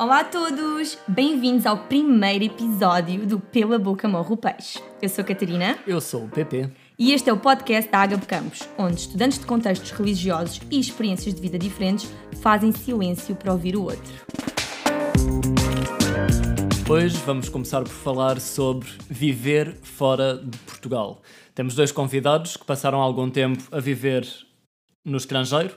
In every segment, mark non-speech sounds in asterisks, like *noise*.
Olá a todos! Bem-vindos ao primeiro episódio do Pela Boca Morro Peixe. Eu sou a Catarina. Eu sou o PP. E este é o podcast da Ágape Campos, onde estudantes de contextos religiosos e experiências de vida diferentes fazem silêncio para ouvir o outro. Hoje vamos começar por falar sobre viver fora de Portugal. Temos dois convidados que passaram algum tempo a viver no estrangeiro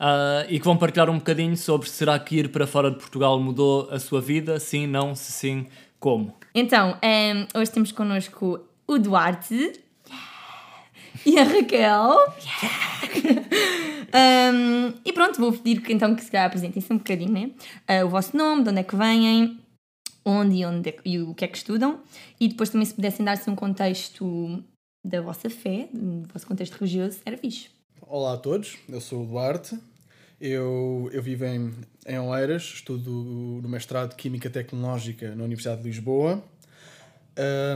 uh, e que vão partilhar um bocadinho sobre será que ir para fora de Portugal mudou a sua vida? Sim, não, se sim, como? Então, um, ehm, hoje temos connosco o Duarte e a Raquel. um, ehm, e pronto, vou pedir que então que se apresentem-se um bocadinho, né? Uh, o vosso nome, de onde é que vêm, onde e, onde é, e o que é que estudam, e depois também se pudessem dar-se um contexto da vossa fé, do vosso contexto religioso, era fixe. Olá a todos, eu sou o Duarte, eu, eu vivo em, em Oeiras, estudo no mestrado de Química Tecnológica na Universidade de Lisboa.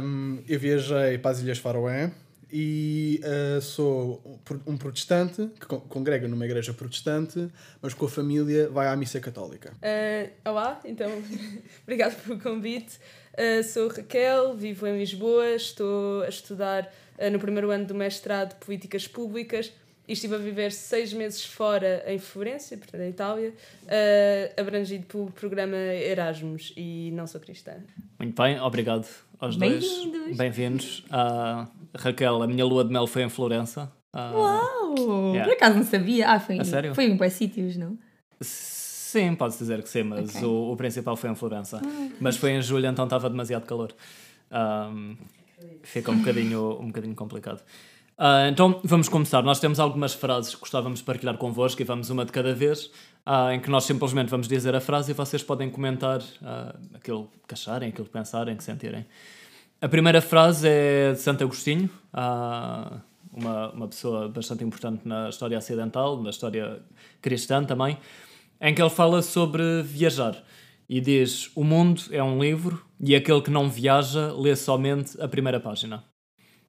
Um, eu viajei para as Ilhas Faroé e uh, sou um protestante que congrega numa igreja protestante, mas com a família vai à missa católica. Uh, olá, então, *laughs* obrigado pelo convite. Uh, sou Raquel, vivo em Lisboa, estou a estudar no primeiro ano do mestrado de Políticas Públicas e estive a viver seis meses fora em Florença, portanto, na Itália, uh, abrangido pelo programa Erasmus e não sou cristã. Muito bem, obrigado aos dois. Bem-vindos! Bem-vindos. Uh, Raquel, a minha lua de mel foi em Florença. Uh, Uau! Yeah. Por acaso não sabia. Ah, foi, a sério? foi em quais sítios, não? Sim, pode-se dizer que sim, mas okay. o, o, principal foi em Florença. Ah, mas foi em julho, então estava demasiado calor. Um, fica um bocadinho, um bocadinho complicado. Uh, então vamos começar. Nós temos algumas frases que gostávamos de partilhar convosco e vamos uma de cada vez, uh, em que nós simplesmente vamos dizer a frase e vocês podem comentar uh, aquilo que acharem, aquilo que pensarem, que sentirem. A primeira frase é de Santo Agostinho, uma, uma pessoa bastante importante na história ocidental, na história cristã também, em que ele fala sobre viajar e diz: O mundo é um livro e aquele que não viaja lê somente a primeira página.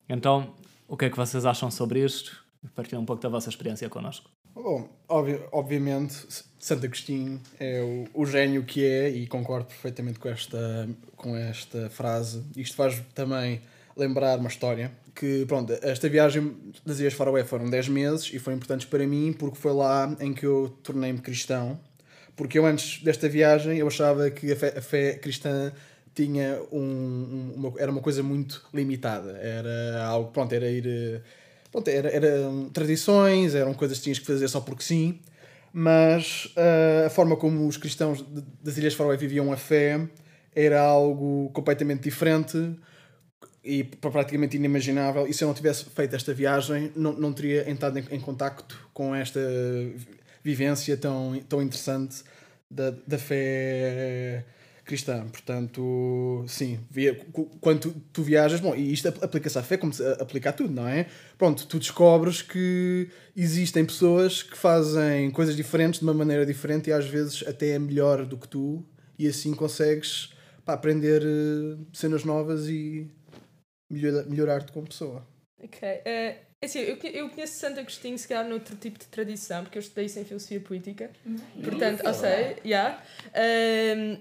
Então, o que é que vocês acham sobre isto? Partilhem um pouco da vossa experiência connosco. Bom, obvi obviamente, Santo Agostinho é o, o, gênio que é e concordo perfeitamente com esta, com esta frase. Isto faz também lembrar uma história que, pronto, esta viagem das Ilhas Faroé foram 10 meses e foram importantes para mim porque foi lá em que eu tornei-me cristão. Porque eu antes desta viagem eu achava que a fé, a fé cristã tinha um, uma, era uma coisa muito limitada. Era algo, pronto, era ir. Eh, pronto, era, eram tradições, eram coisas que tinhas que fazer só porque sim, mas uh, a forma como os cristãos das Ilhas Faroé viviam a fé era algo completamente diferente e praticamente inimaginável. E se eu não tivesse feito esta viagem, não, não teria entrado em, em contacto com esta vivência tão, tão interessante da, da fé cristã. Portanto, sim, via, quando tu, tu, viajas, bom, e isto aplica-se à fé como se aplica a tudo, não é? Pronto, tu descobres que existem pessoas que fazem coisas diferentes de uma maneira diferente e às vezes até é melhor do que tu, e assim consegues pá, aprender uh, cenas novas e melhor, melhorar-te como pessoa. Ok. Uh... Assim, eu, eu conheço Santo Agostinho, se calhar, noutro tipo de tradição, porque eu estudei isso em filosofia política. Portanto, eu sei, já. Yeah. Um,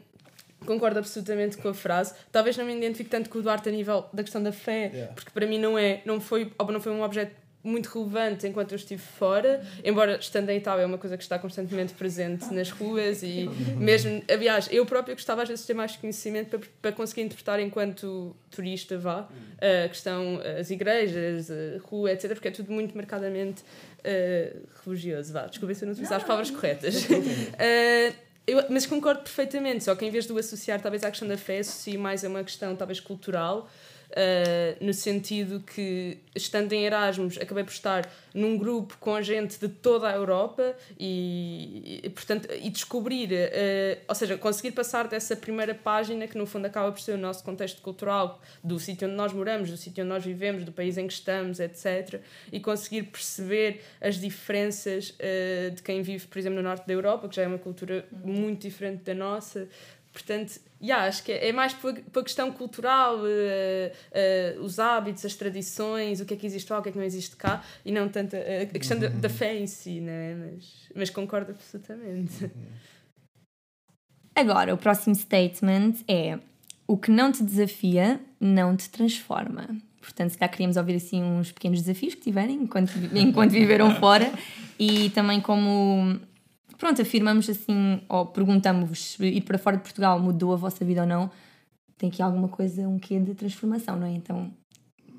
Concordo absolutamente com a frase. Talvez não me identifique tanto com o Duarte a nível da questão da fé, yeah. porque para mim não é, não foi, não foi um objeto muito relevante enquanto eu estive fora, embora estando em Itália é uma coisa que está constantemente presente nas ruas e *laughs* mesmo, aliás, eu própria gostava às vezes de ter mais conhecimento para, para conseguir interpretar enquanto turista, vá, a questão, as igrejas, a rua, etc, porque é tudo muito marcadamente uh, religioso, vá, desculpa se eu não utilizar as palavras corretas. uh, *laughs* Eu, mas concordo perfeitamente, só que em vez de o associar talvez à questão da fé, associo mais a uma questão talvez cultural uh, no sentido que, estando em Erasmus, acabei por estar num grupo com gente de toda a Europa e, e portanto, e descobrir, uh, ou seja, conseguir passar dessa primeira página, que no fundo acaba por ser o nosso contexto cultural, do sítio onde nós moramos, do sítio onde nós vivemos, do país em que estamos, etc., e conseguir perceber as diferenças uh, de quem vive, por exemplo, no norte da Europa, que já é uma cultura muito diferente da nossa. Portanto, yeah, acho que é, é mais pela, pela questão cultural, uh, uh, os hábitos, as tradições, o que é que existe lá, o que é que não existe cá, e não tanto a, a questão da, da, fé em si, né? mas, mas concordo absolutamente. Agora, o próximo statement é: o que não te desafia não te transforma. Portanto, se calhar queríamos ouvir assim uns pequenos desafios que tiverem enquanto, enquanto viveram fora e também como pronto, afirmamos assim, ou perguntamos-vos se ir para fora de Portugal mudou a vossa vida ou não, tem aqui alguma coisa, um quê de transformação, não é? Então,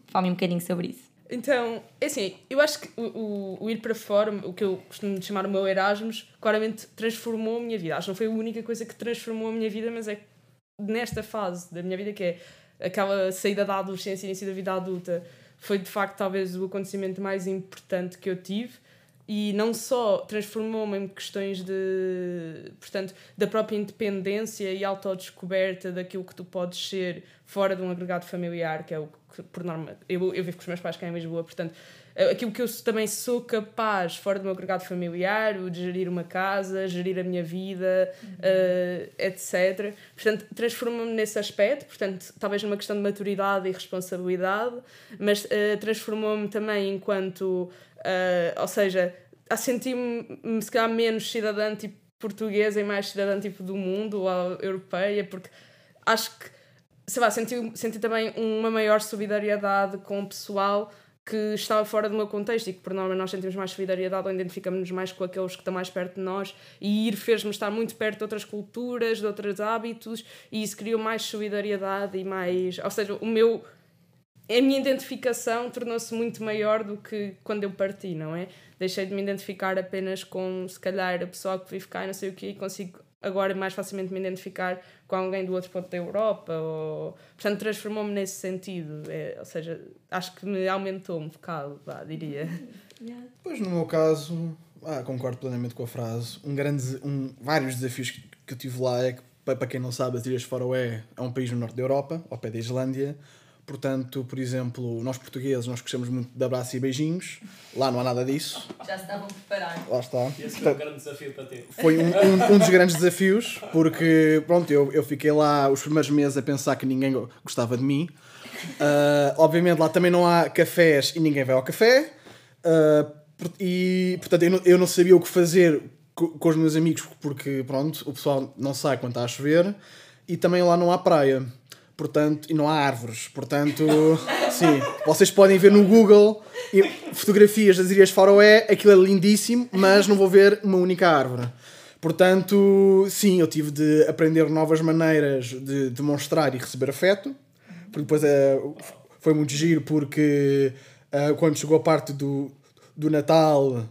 fale um bocadinho sobre isso. Então, é assim, eu acho que o, o, o, ir para fora, o que eu costumo chamar o meu Erasmus, claramente transformou a minha vida. Acho que não foi a única coisa que transformou a minha vida, mas é nesta fase da minha vida, que é aquela saída da adolescência e início da vida adulta, foi de facto talvez o acontecimento mais importante que eu tive e não só transformou-me em questões de portanto da própria independência e autodescoberta daquilo que tu podes ser fora de um agregado familiar que é o que por norma eu, eu vivo com os meus pais cá em Lisboa portanto aquilo que eu também sou capaz fora do meu agregado familiar o de gerir uma casa gerir a minha vida uhum. uh, eh, etc portanto transforma-me nesse aspecto portanto talvez numa questão de maturidade e responsabilidade mas uh, transformou-me também enquanto Uh, ou seja, a sentir-me se calhar menos cidadã tipo portuguesa e mais cidadã tipo do mundo ou europeia, porque acho que sei lá, senti, senti também uma maior solidariedade com o pessoal que estava fora do meu contexto e que por norma nós sentimos mais solidariedade ou identificamos-nos mais com aqueles que estão mais perto de nós e ir fez-me estar muito perto de outras culturas, de outros hábitos e isso criou mais solidariedade e mais, ou seja, o meu a minha identificação tornou-se muito maior do que quando eu parti, não é? Deixei de me identificar apenas com, se calhar, a pessoa que vive cá e não sei o quê, e consigo agora mais facilmente me identificar com alguém do outro ponto da Europa. Ou... Portanto, transformou-me nesse sentido. É, ou seja, acho que me aumentou um bocado, vá, diria. *laughs* Yeah. Pois, no meu caso, ah, concordo plenamente com a frase. Um grande, um, vários desafios que, que eu tive lá é que, para quem não sabe, as Ilhas Faroé é um país no norte da Europa, ao pé da Islândia Portanto, por exemplo, nós portugueses, nós gostamos muito de abraços e beijinhos. Lá não há nada disso. Já se estavam preparados. Lá está. Esse foi um grande desafio para ti. Foi um, um, um, dos grandes desafios, porque, pronto, eu, eu fiquei lá os primeiros meses a pensar que ninguém gostava de mim. Uh, obviamente, lá também não há cafés e ninguém vai ao café. Uh, e, portanto, eu não, eu não sabia o que fazer com, com os meus amigos, porque, pronto, o pessoal não sai quando está a chover. E também lá não há praia portanto, e não há árvores. Portanto, *laughs* sim, vocês podem ver no Google fotografias das Ilhas Faroé, aquilo é lindíssimo, mas não vou ver uma única árvore. Portanto, sim, eu tive de aprender novas maneiras de demonstrar e receber afeto. Porque depois é, foi muito giro, porque uh, quando chegou a parte do, do Natal uh,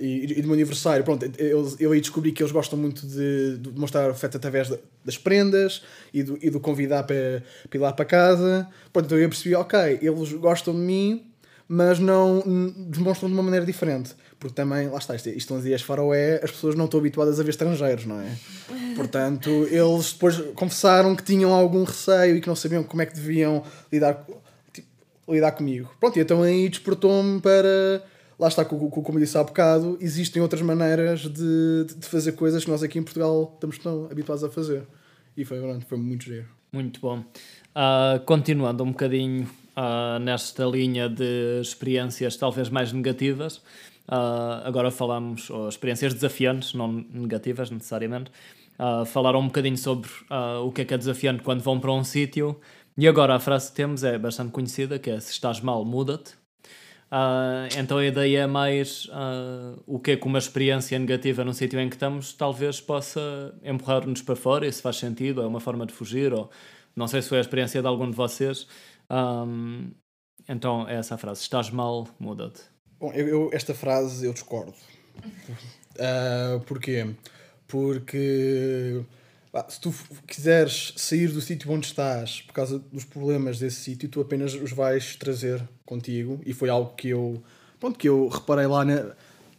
e, e, do meu aniversário, pronto, eu, eu aí descobri que eles gostam muito de, de mostrar afeto através de, das prendas e do, e do convidar para, para ir lá para casa. Pronto, então eu percebi, ok, eles gostam de mim, mas não demonstram de uma maneira diferente. Porque também, lá está, isto, isto são dias faroé, as pessoas não estão habituadas a ver estrangeiros, não é? *laughs* Portanto, eles depois confessaram que tinham algum receio e que não sabiam como é que deviam lidar lidar comigo. Pronto, e então aí despertou-me para. Lá está, como disse há bocado, existem outras maneiras de, de fazer coisas que nós aqui em Portugal estamos tão habituados a fazer. E foi, pronto, foi muito giro. Muito bom. Uh, continuando um bocadinho uh, nesta linha de experiências talvez mais negativas, uh, agora falamos, ou experiências desafiantes, não negativas necessariamente, falaram um bocadinho sobre o que é que é desafiante quando vão para um sítio e agora a frase que temos é bastante conhecida, que é se estás mal, muda-te. Uh, então a ideia é mais uh, o que é que uma experiência negativa no sítio em que estamos talvez possa empurrar-nos para fora, se faz sentido, é uma forma de fugir, ou não sei se foi a experiência de algum de vocês. Um, então é essa a frase: estás mal, muda-te. Bom, eu, eu, esta frase eu discordo. Uh, porquê? Porque se tu quiseres sair do sítio onde estás por causa dos problemas desse sítio, tu apenas os vais trazer contigo. E foi algo que eu, pronto, que eu reparei lá na,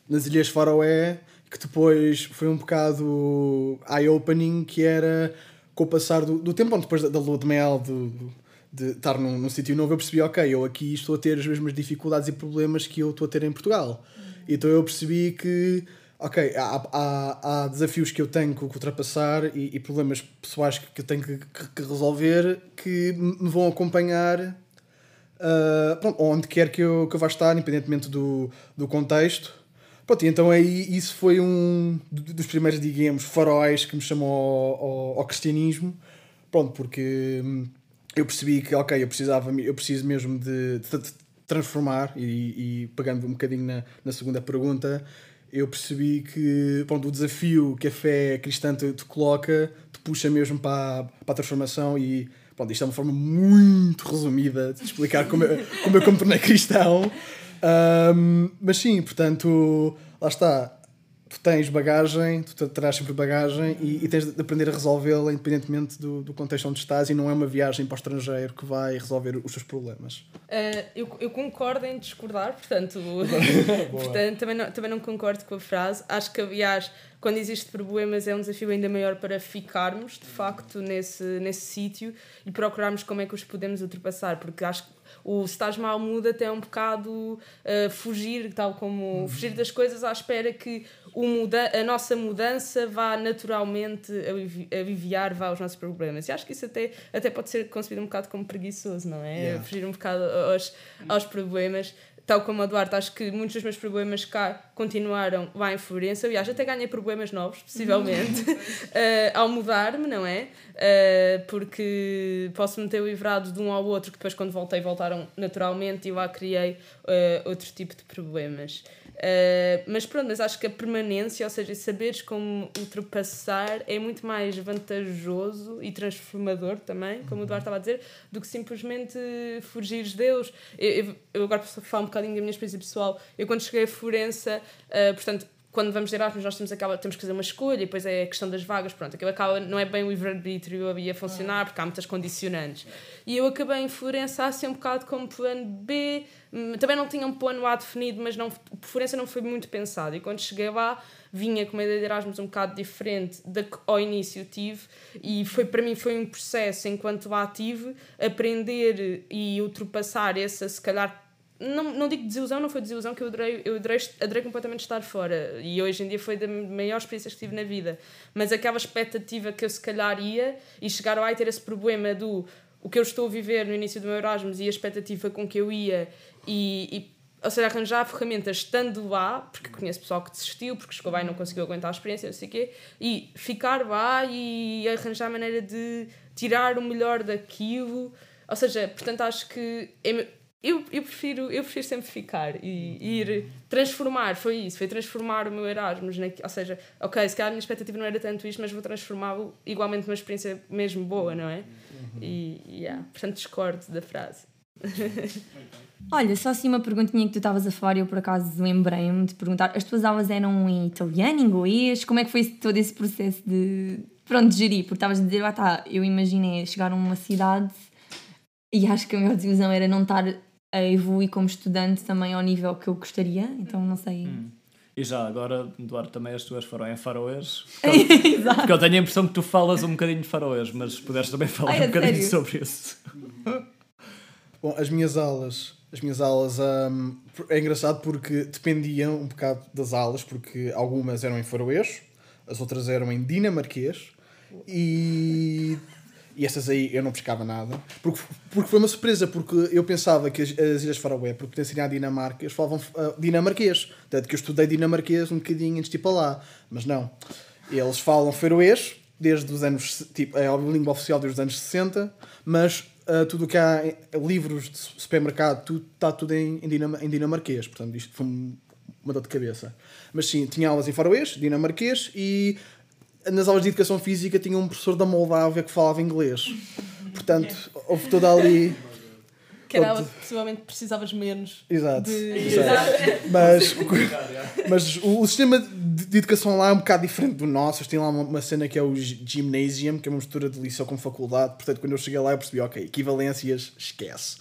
nas Ilhas Faroé, que depois foi um bocado eye-opening, que era com o passar do, do tempo, depois da, da lua de mel, do, de estar num, num sítio novo, eu percebi, ok, eu aqui estou a ter as mesmas dificuldades e problemas que eu estou a ter em Portugal. Uhum. Então eu percebi que ok, há, há, há, desafios que eu tenho que ultrapassar e, e problemas pessoais que, eu tenho que, que, que, resolver que me vão acompanhar uh, pronto, onde quer que eu, que eu vá estar, independentemente do, do contexto. Pronto, e então aí isso foi um dos primeiros, digamos, faróis que me chamou ao, ao, ao cristianismo. Pronto, porque hum, eu percebi que, ok, eu, precisava, eu preciso mesmo de, de, de transformar, e, e, pegando um bocadinho na, na segunda pergunta, eu percebi que pronto, o desafio que a fé cristã te, te coloca te puxa mesmo para, para a transformação e pronto, isto é uma forma muito resumida de explicar como eu, como eu me tornei *laughs* cristão. Um, mas sim, portanto, lá está. Tu tens bagagem, tu terás sempre bagagem e, e tens de aprender a resolvê-la independentemente do, do contexto onde estás e não é uma viagem para o estrangeiro que vai resolver os teus problemas. Uh, eu, eu concordo em discordar, portanto, *laughs* *laughs* portanto também, não, também não concordo com a frase. Acho que, aliás, quando existe problemas é um desafio ainda maior para ficarmos, de facto, nesse, nesse sítio e procurarmos como é que os podemos ultrapassar, porque acho que o se estás mal muda até um bocado uh, fugir, tal como uhum. fugir das coisas à espera que o muda a nossa mudança vá naturalmente aliviar vá os nossos problemas. E acho que isso até, até pode ser concebido um bocado como preguiçoso, não é? Yeah. Fugir um bocado aos, aos problemas tal como a Duarte, acho que muitos dos meus problemas cá continuaram lá em Florença. Aliás, até ganhei problemas novos, possivelmente, uh, *laughs* ao mudar-me, não é? Uh, porque posso-me ter livrado de um ao outro, que depois, quando voltei, voltaram naturalmente e lá criei uh, outro tipo de problemas. Mas pronto, mas acho que a permanência, ou seja, saberes como ultrapassar é muito mais vantajoso e transformador também, como o Eduardo estava a dizer, do que simplesmente fugires Deus. Eu, eu, eu agora posso falar um bocadinho da minha experiência pessoal. Eu quando cheguei a Florença, uh, portanto, quando vamos de Erasmus nós temos, aquela, temos que fazer uma escolha e depois é a questão das vagas, pronto, aquilo acaba, não é bem o livre-arbítrio a funcionar porque há muitas condicionantes. E eu acabei em Florença assim um bocado como plano B, hum, também não tinha um plano A definido, mas não, Florença não foi muito pensado. E quando cheguei lá, vinha com uma ideia de Erasmus um bocado diferente da que ao início tive e foi para mim foi um processo enquanto lá tive aprender e ultrapassar essa se calhar não, não digo desilusão, não foi desilusão que eu adorei, eu adorei, adorei completamente estar fora e hoje em dia foi da maior experiência que tive na vida. Mas aquela expectativa que eu se calhar ia e chegar lá e ter esse problema do o que eu estou a viver no início do meu Erasmus e a expectativa com que eu ia e, e ou seja, arranjar ferramentas estando lá, porque conheço pessoal que desistiu, porque chegou lá e não conseguiu aguentar a experiência, não sei o quê, e ficar lá e arranjar maneira de tirar o melhor daquilo. Ou seja, portanto, acho que é eu, eu, prefiro, eu prefiro sempre ficar e, e ir transformar, foi isso, foi transformar o meu Erasmus, na, ou seja, ok, se calhar a minha expectativa não era tanto isto, mas vou transformá-lo igualmente numa experiência mesmo boa, não é? Uhum. E, yeah, portanto discordo da frase. *laughs* Olha, só assim uma perguntinha que tu estavas a falar e eu por acaso lembrei-me de perguntar, as tuas aulas eram em italiano, inglês, como é que foi todo esse processo de, pronto, de gerir? Porque estavas a dizer, ah tá, eu imaginei chegar a uma cidade e acho que a maior desilusão era não estar a evoluir como estudante também ao nível que eu gostaria, então não sei. Hum. E já agora, Eduardo, também as tuas foram em faroês. *laughs* Exato. Porque eu tenho a impressão que tu falas um bocadinho de faroês, mas puderes também falar Ai, um bocadinho sério? sobre isso. *laughs* Bom, as minhas aulas, as minhas aulas um, é engraçado porque dependiam um bocado das aulas, porque algumas eram em faroês, as outras eram em dinamarquês e e essas aí eu não pescava nada. Porque, porque foi uma surpresa, porque eu pensava que as, as Ilhas Faroé, por pertencerem à Dinamarca, eles falavam uh, dinamarquês. Tanto que eu estudei dinamarquês um bocadinho antes de ir para lá. Mas não. Eles falam feroês desde os anos. Tipo, é a língua oficial desde os anos 60, mas uh, tudo o que há livros de supermercado, tudo, está tudo em, em, em dinamarquês. Portanto, isto foi uma dor de cabeça. Mas sim, tinha aulas em faroês, dinamarquês e nas aulas de educação física tinha um professor da Moldávia que falava inglês. Portanto, houve toda ali. Que era que possivelmente precisavas menos. Exato. De... Exato. Mas, mas o, sistema de educação lá é um bocado diferente do nosso. Eles têm lá uma, uma, cena que é o Gymnasium, que é uma mistura de liceu com faculdade. Portanto, quando eu cheguei lá, eu percebi, ok, equivalências, esquece.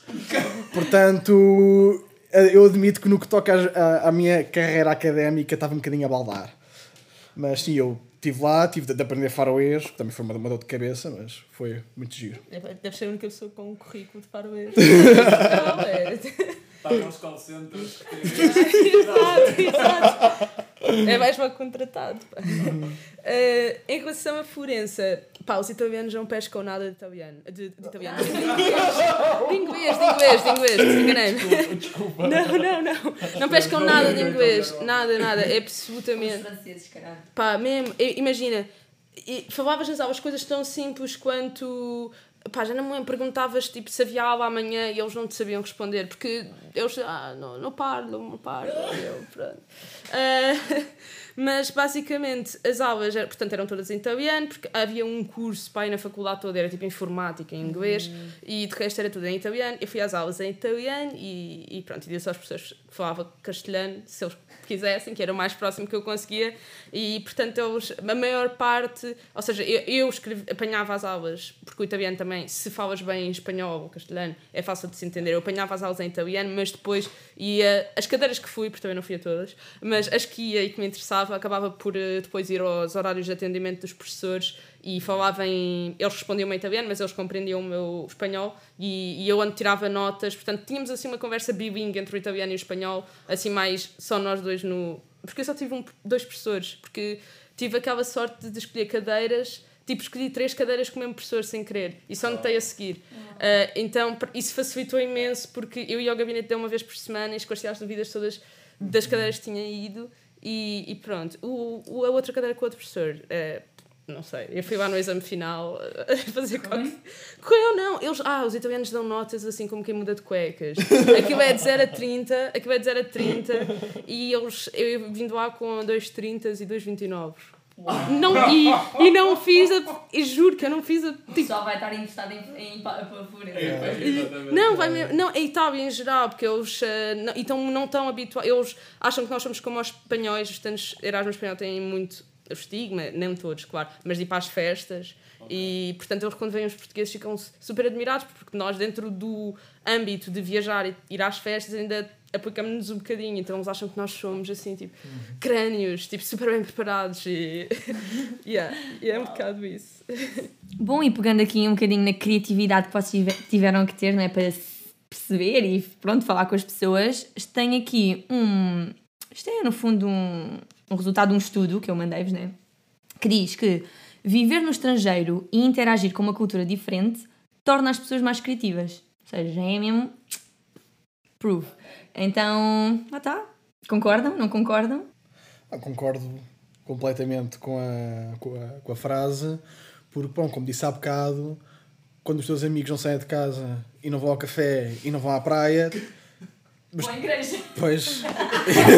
Portanto, eu admito que no que toca à minha carreira académica estava um bocadinho a baldar. Mas sim, eu estive lá, tive de, aprender faroês, que também foi uma, uma dor de cabeça, mas foi muito giro. Deve ser a única pessoa com um currículo de faroês. *laughs* não, é. Está nos call centers. *laughs* exato, exato. *laughs* É mais mal contratado. pá. Eh, em relação a Florença, pá, os italianos não pescam nada de italiano. De, de italiano. *laughs* De inglês, de inglês, de inglês, desenganei-me. Desculpa. Não, não, não. Não pescam nada de inglês. Nada, nada. É absolutamente. franceses, caralho. Pá, mesmo, imagina, e falavas nas aulas coisas tão simples quanto. Pá, já não me perguntavas tipo, se havia aula amanhã e eles não te sabiam responder, porque eles, ah, não, não parlo, não parlo, e eu, pronto. Ah, *laughs* mas basicamente as aulas, eram- portanto, eram todas em italiano, porque havia um curso pá, aí na faculdade toda, era tipo informática em inglês, e de resto era tudo em italiano. Eu fui às aulas em italiano e, e pronto, e disse aos professores que falavam castelhano, se eles quisessem, que era o mais próximo que eu conseguia, e portanto eles, a maior parte, ou seja, eu, eu escrevi, apanhava as aulas, porque o italiano também, se falas bem em espanhol ou castelhano, é fácil de se entender. Eu apanhava as aulas em italiano, mas depois ia, as cadeiras que fui, porque também não fui a todas, mas as que ia e que me interessava, acabava por eh, depois ir aos horários de atendimento dos professores e falava em. Eles respondiam em italiano, mas eles compreendiam o meu espanhol e, e eu onde tirava notas. Portanto, tínhamos assim uma conversa bilingue entre o italiano e o espanhol, assim mais só nós dois no. Porque eu só tive um, dois professores, porque tive aquela sorte de escolher cadeiras. Tipo, escolhi três cadeiras com o mesmo professor sem querer e só notei a seguir. Ah, então, isso facilitou imenso porque eu ia ao gabinete dele uma vez por semana e esclarecia as dúvidas todas das cadeiras que tinha ido e, e pronto. O, o, a outra cadeira com o outro professor, eh, não sei, eu fui lá no exame final a *laughs* fazer qualquer... Correu não, eles, ah, os italianos dão notas assim como quem muda de cuecas. Aquilo é de 0 a 30, aquilo é de 0 a 30 e eles, eu vindo lá com 2 30 e 2 29. Não, *laughs* e, e não fiz a, e juro que eu não fiz a tipo, Só vai estar interessado em, em pa- pa- Florença. não, vai mesmo. Não, a Itália em geral, porque eles eh, não, então não estão habituados. Eles acham que nós somos como os espanhóis, os estudantes Erasmus espanhol têm muito estigma, nem todos, claro, mas de ir para as festas. E portanto, eles quando veem os portugueses ficam super admirados, porque nós, dentro do âmbito de viajar e ir às festas, ainda aplicamos-nos um bocadinho. Então, eles acham que nós somos assim, tipo, crânios, tipo, super bem preparados. E, *laughs* yeah, e é um bocado isso. Bom, e pegando aqui um bocadinho na criatividade que vocês tive- tiveram que ter, não é? Para perceber e pronto, falar com as pessoas, tenho aqui um. Isto é, no fundo, um, um resultado de um estudo que eu mandei-vos, né? Que diz que viver no estrangeiro e interagir com uma cultura diferente torna as pessoas mais criativas. Ou seja, é mesmo. Proof. Então, lá está. Concordam? Não concordam? Ah, concordo completamente com a, com a, com a frase, porque, bom, como disse há bocado, quando os teus amigos não saem de casa e não vão ao café e não vão à praia, Boa igreja. Pois.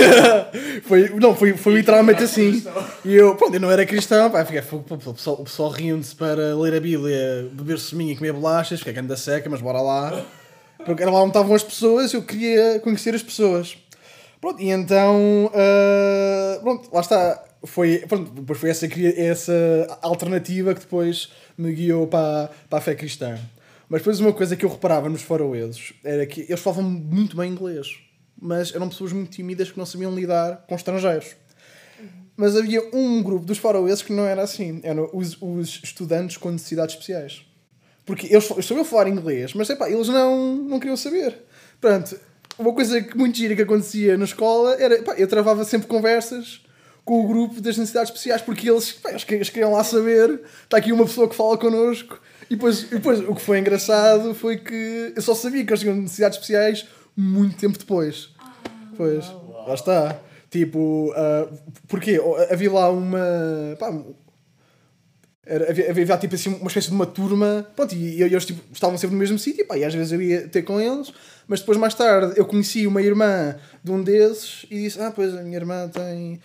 *laughs* foi, não, foi, foi literalmente assim. E eu, pronto, eu não era cristão, pá, fiquei, pô, o pessoal, o pessoal riam-se para ler a Bíblia, beber suminho e comer bolachas, fiquei grande da seca, mas bora lá. Porque era lá onde estavam as pessoas, eu queria conhecer as pessoas. Pronto, e então, ah, pronto, lá está. Foi, pronto, depois foi essa, essa alternativa que depois me guiou para, para a fé cristã. Mas depois uma coisa que eu reparava nos faroeses era que eles falavam muito bem inglês, mas eram pessoas muito tímidas que não sabiam lidar com estrangeiros. Mas havia um grupo dos faroeses que não era assim, eram os, os estudantes com necessidades especiais. Porque eles, eles sabiam falar inglês, mas epá, eles não, não queriam saber. Portanto, uma coisa que muito gira que acontecia na escola era, epá, eu travava sempre conversas com o grupo das necessidades especiais, porque eles, queriam- eles queriam lá saber, está aqui uma pessoa que fala connosco, e depois, e depois o que foi engraçado foi que eu só sabia que eles tinham necessidades especiais muito tempo depois. Pois, lá está. Tipo, porquê? Havia lá uma. pá, era, havia, havia, tipo assim uma espécie de uma turma, pronto, e, e eles tipo, estavam sempre no mesmo sítio, e às vezes eu ia ter com eles, mas depois mais tarde eu conheci uma irmã de um desses e disse: Ah, pois a minha irmã tem,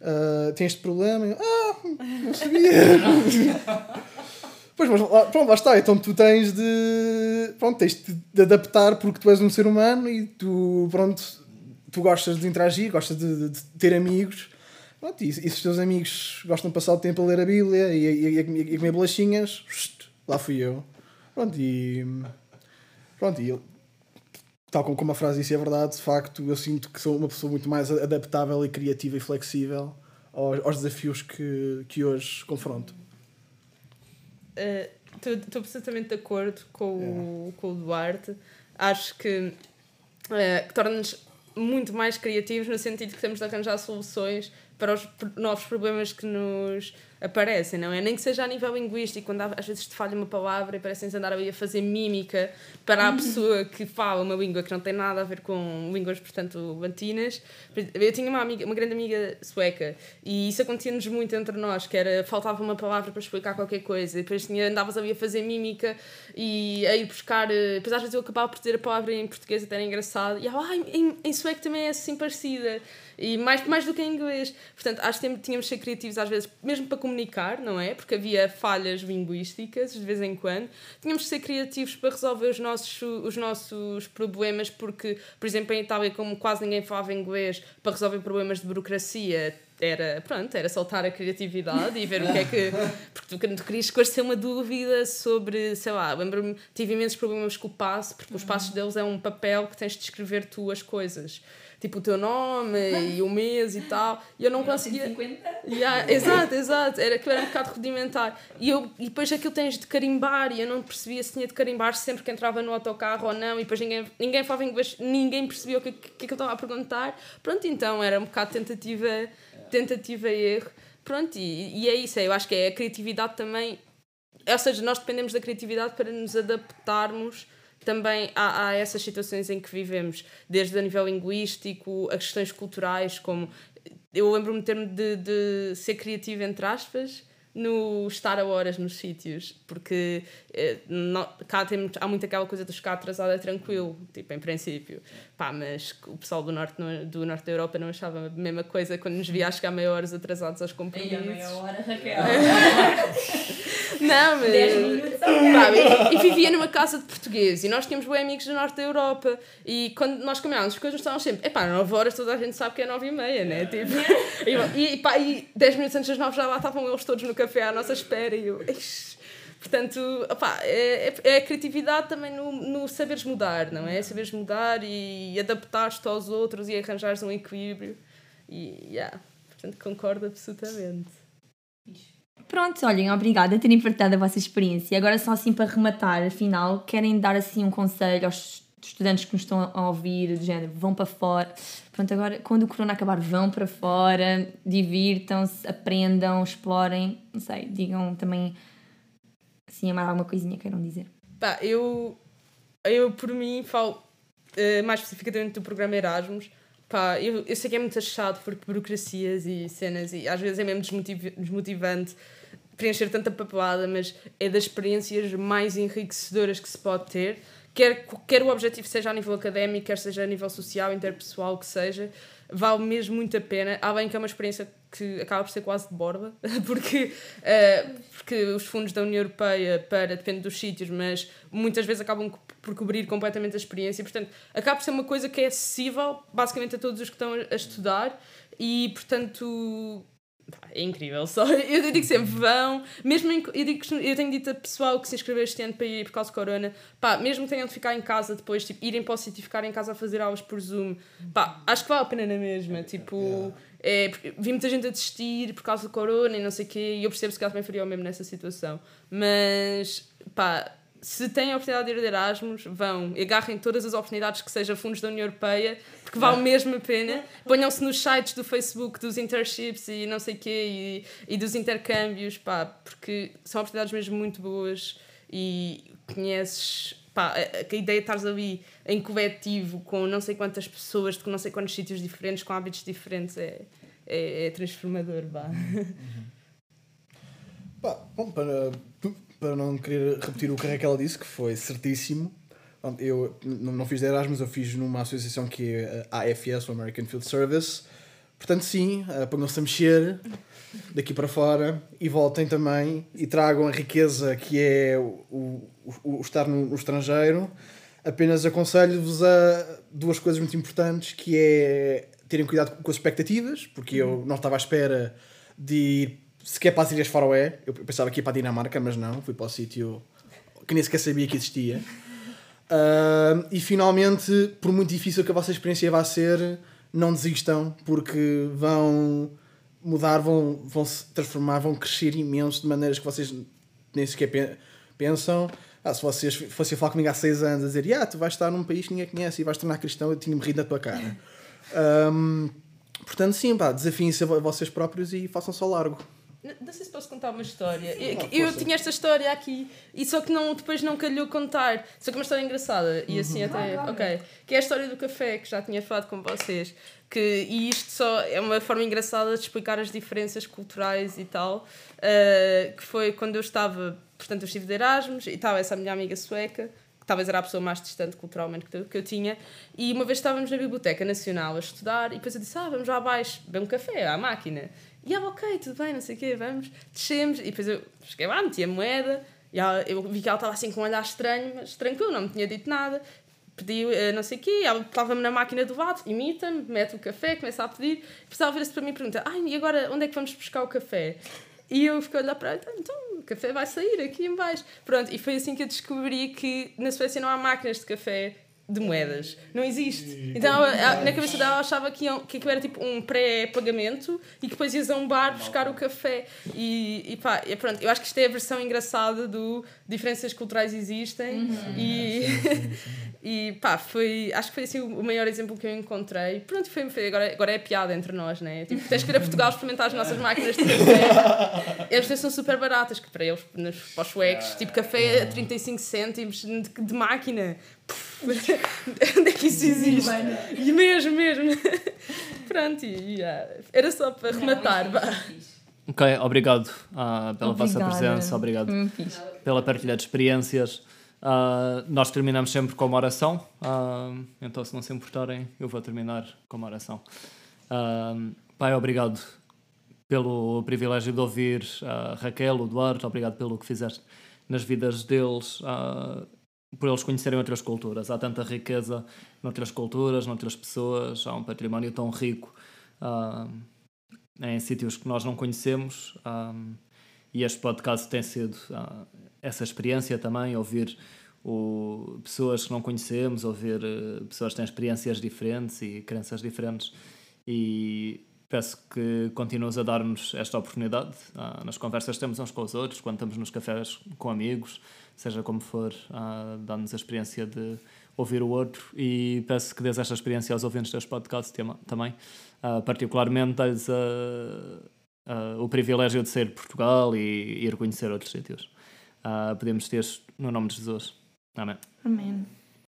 ah, tem este problema. Eu, ah, não sabia. *laughs* pois, mas lá, pronto, lá está, então tu tens de. Pronto, tens de, adaptar porque tu és um ser humano e tu, pronto, tu gostas de interagir, gostas de, de- ter amigos. Pronto, e, e se os teus amigos gostam de passar o tempo a ler a Bíblia e, e, e, a comer- bolachinhas, lá fui eu. Pronto, e. Pronto, e eu, tal como a frase disse, é verdade, de facto, eu sinto que sou uma pessoa muito mais adaptável e criativa e flexível aos, aos desafios que, que hoje confronto. Estou absolutamente de acordo com, o, com o Duarte. Acho que, eh, que torna-nos muito mais criativos no sentido que temos de arranjar soluções para os novos problemas que nos aparecem, não é? Nem que seja a nível linguístico, quando às vezes te falha uma palavra e parecem andar ali a fazer mímica para a pessoa que fala uma língua que não tem nada a ver com línguas, portanto, latinas. Eu tinha uma, amiga, uma grande amiga sueca e isso acontecia-nos muito entre nós, que era, faltava uma palavra para explicar qualquer coisa e depois tinha, andavas ali a fazer mímica e a ir buscar, eh, depois às vezes eu acabava por dizer a palavra em português até era engraçado e ela, ah, em, em sueco também é assim parecida e mais, mais do que em inglês. Portanto, acho que tínhamos de ser criativos às vezes, mesmo para comunicar, não é? Porque havia falhas linguísticas de vez em quando. Tínhamos de ser criativos para resolver os nossos, os nossos problemas, porque, por exemplo, em Itália, como quase ninguém falava inglês, para resolver problemas de burocracia, era, pronto, era soltar a criatividade e ver o que é que. *laughs* Porque tu, querias esclarecer uma dúvida sobre, sei lá, lembro-me, tive imensos problemas com o passo, porque os passos deles é um papel que tens de escrever tu as coisas tipo o teu nome *laughs* e o mês e tal. E eu não conseguia. Yeah, *laughs* exato, exato. Era que era um bocado rudimentar. E, eu, e depois aquilo tens de carimbar e eu não percebia se tinha de carimbar sempre que entrava no autocarro ou não. E depois ninguém, ninguém falava inglês, ninguém percebia o que, que, que eu estava a perguntar. Pronto, então era um bocado tentativa, tentativa e erro. Pronto, e, e é isso. É, eu acho que é a criatividade também. Ou seja, nós dependemos da criatividade para nos adaptarmos também há, há essas situações em que vivemos, desde a nível linguístico, as questões culturais, como eu lembro-me de, de, de ser criativa, entre aspas, no estar a horas nos sítios, porque eh, não, cá tem, há muito aquela coisa de ficar atrasado é tranquilo, tipo, em princípio. Pá, mas o pessoal do norte, do norte da Europa não achava a mesma coisa quando nos via a chegar meia horas atrasados aos compromissos. E a meia hora, Raquel. *laughs* não, mas... 10 minutos. Pá, e, e vivia numa casa de português e nós tínhamos bem amigos do norte da Europa e quando nós combinávamos as coisas estavam sempre, epá, 9 horas toda a gente sabe que é 9 e meia, né? Tipo, *laughs* e, e, pá, e 10 minutos antes das 9 já lá estavam eles todos no café à nossa espera e eu... Portanto, opá, é, é, é a criatividade também no, no saberes mudar, não é? Saberes mudar e adaptar-te aos outros e arranjares um equilíbrio. E, yeah, portanto, concordo absolutamente. Pronto, olhem, obrigada por terem partilhado a vossa experiência. Agora, só assim para rematar, afinal, querem dar assim um conselho aos estudantes que nos estão a ouvir, do género, vão para fora. Pronto, agora, quando o corona acabar, vão para fora, divirtam-se, aprendam, explorem, não sei, digam também Assim, mais alguma coisinha queiram dizer? Pá, eu, eu por mim falo uh, mais especificamente do programa Erasmus. Pá, eu, eu sei que é muito chato porque burocracias e cenas e às vezes é mesmo desmotiv desmotivante preencher tanta papelada, mas é das experiências mais enriquecedoras que se pode ter. Quer, quer o objetivo seja a nível académico, quer seja a nível social, interpessoal, que seja, vale mesmo muito a pena. Além que é uma experiência que acaba por ser quase de borda, *laughs* porque, uh, porque os fundos da União Europeia, para, depende dos sítios, mas muitas vezes acabam por cobrir completamente a experiência. Portanto, acaba por ser uma coisa que é acessível basicamente a todos os que estão a estudar e, portanto, é incrível. Só, eu digo sempre, vão. Mesmo em, eu, digo, eu tenho dito a pessoal que se inscreveu este ano para ir por causa do corona, pá, mesmo que tenham de ficar em casa depois, tipo, irem para o sítio e ficarem em casa a fazer aulas por Zoom, pá, acho que vale a pena na mesma. Tipo, yeah. é, vi muita gente a desistir por causa do corona e não sei o quê, e eu percebo que ela também faria o mesmo nessa situação. Mas, pá, se têm a oportunidade de ir de Erasmus, vão e agarrem todas as oportunidades que sejam fundos da União Europeia, porque vale mesmo a pena. Ponham-se nos sites do Facebook dos internships e não sei o quê, e, e dos intercâmbios, pá, porque são oportunidades mesmo muito boas e conheces. Pá, a, a ideia de estares ali em coletivo com não sei quantas pessoas, de não sei quantos sítios diferentes, com hábitos diferentes, é, é, é transformador. Pá. Uhum. Pá, bom, para para não querer repetir o que a Raquel disse, que foi certíssimo. Eu não fiz de Erasmus, eu fiz numa associação que é a AFS, o American Field Service. Portanto, sim, ponham-se a mexer daqui para fora e voltem também e tragam a riqueza que é o, o, o estar no, no, estrangeiro. Apenas aconselho-vos a duas coisas muito importantes, que é terem cuidado com as expectativas, porque eu não estava à espera de ir sequer para as Ilhas Faroé. Eu pensava que ia para a Dinamarca, mas não, fui para o sítio que nem sequer sabia que existia. Uh, e finalmente, por muito difícil que a vossa experiência vá ser, não desistam, porque vão mudar, vão, vão se transformar, vão crescer imenso de maneiras que vocês nem sequer pensam. Ah, se vocês fossem falar comigo há seis anos a dizer, ah, tu vais estar num país que ninguém conhece e vais tornar cristão, eu tinha-me rido na tua cara. *laughs* Um, Portanto, sim, pá, desafiem-se a vocês próprios e façam só largo. Não sei se posso contar uma história. Eu, Ah, eu força. tinha esta história aqui e só que não, depois não calhou contar. Só que é uma história engraçada e assim até. Ok. Que é a história do café que já tinha falado com vocês. Que, e isto só é uma forma engraçada de explicar as diferenças culturais e tal. uh, que foi quando eu estava. Portanto, eu estive de Erasmus e estava essa minha amiga sueca. Que talvez era a pessoa mais distante culturalmente que eu, que eu tinha, e uma vez estávamos na Biblioteca Nacional a estudar, e depois eu disse: Ah, vamos lá abaixo, beber um café à máquina. E ela, ok, tudo bem, não sei o quê, vamos, descemos. E depois eu cheguei lá, meti a moeda, e ela, eu vi que ela estava assim com um olhar estranho, mas tranquilo, não me tinha dito nada. Pedi eh, não sei o quê, ela estava-me na máquina do lado, imita-me, mete o café, começa a pedir. Depois ela vira-se para mim e pergunta: Ai, e agora onde é que vamos buscar o café? E eu fiquei a olhar para ela, então o café vai sair aqui em baixo. Pronto, e foi assim que eu descobri que na Suécia não há máquinas de café de moedas. Não existe. Então, na cabeça dela, ela achava que, iam, que aquilo era tipo um pré-pagamento e que depois ias a um bar buscar o café. E, e pá, e pronto, eu acho que isto é a versão engraçada do diferenças culturais existem. E, e pá, foi, acho que foi assim o maior exemplo que eu encontrei. Pronto, foi, foi- agora, agora é piada entre nós, né? Tipo, tens que ir a Portugal experimentar as nossas máquinas de café. Eles são super baratas, que para eles, nos, para os suecos, tipo café a 35 cêntimos de, de máquina. Puf, *laughs* Onde é que isso existe? E mesmo, mesmo. Pronto, e, e, ah, era só para rematar. Ok, obrigado ah, pela vossa Obrigada. presença, obrigado pela partilha de experiências. Ah, nós terminamos sempre com uma oração, ah, então se não se importarem, eu vou terminar com uma oração. Ah, pai, obrigado pelo privilégio de ouvir Raquel, o Duarte, obrigado pelo que fizeste nas vidas deles, por eles conhecerem outras culturas. Há tanta riqueza noutras culturas, noutras pessoas, há um património tão rico em sítios que nós não conhecemos. ah, e este podcast tem sido ah, essa experiência também, ouvir o, pessoas que não conhecemos, ouvir eh, pessoas que têm experiências diferentes e crenças diferentes. E peço que continues a dar-nos esta oportunidade ah, nas conversas que temos uns com os outros, quando estamos nos cafés com amigos, seja como for, ah, dá-nos a experiência de ouvir o outro e peço que dês esta experiência aos ouvintes deste podcast também, Ah, particularmente dá-lhes a- a- o privilégio de ser Portugal e ir conhecer outros sítios. Ah, podemos ter no nome de Jesus. Amém. Amém.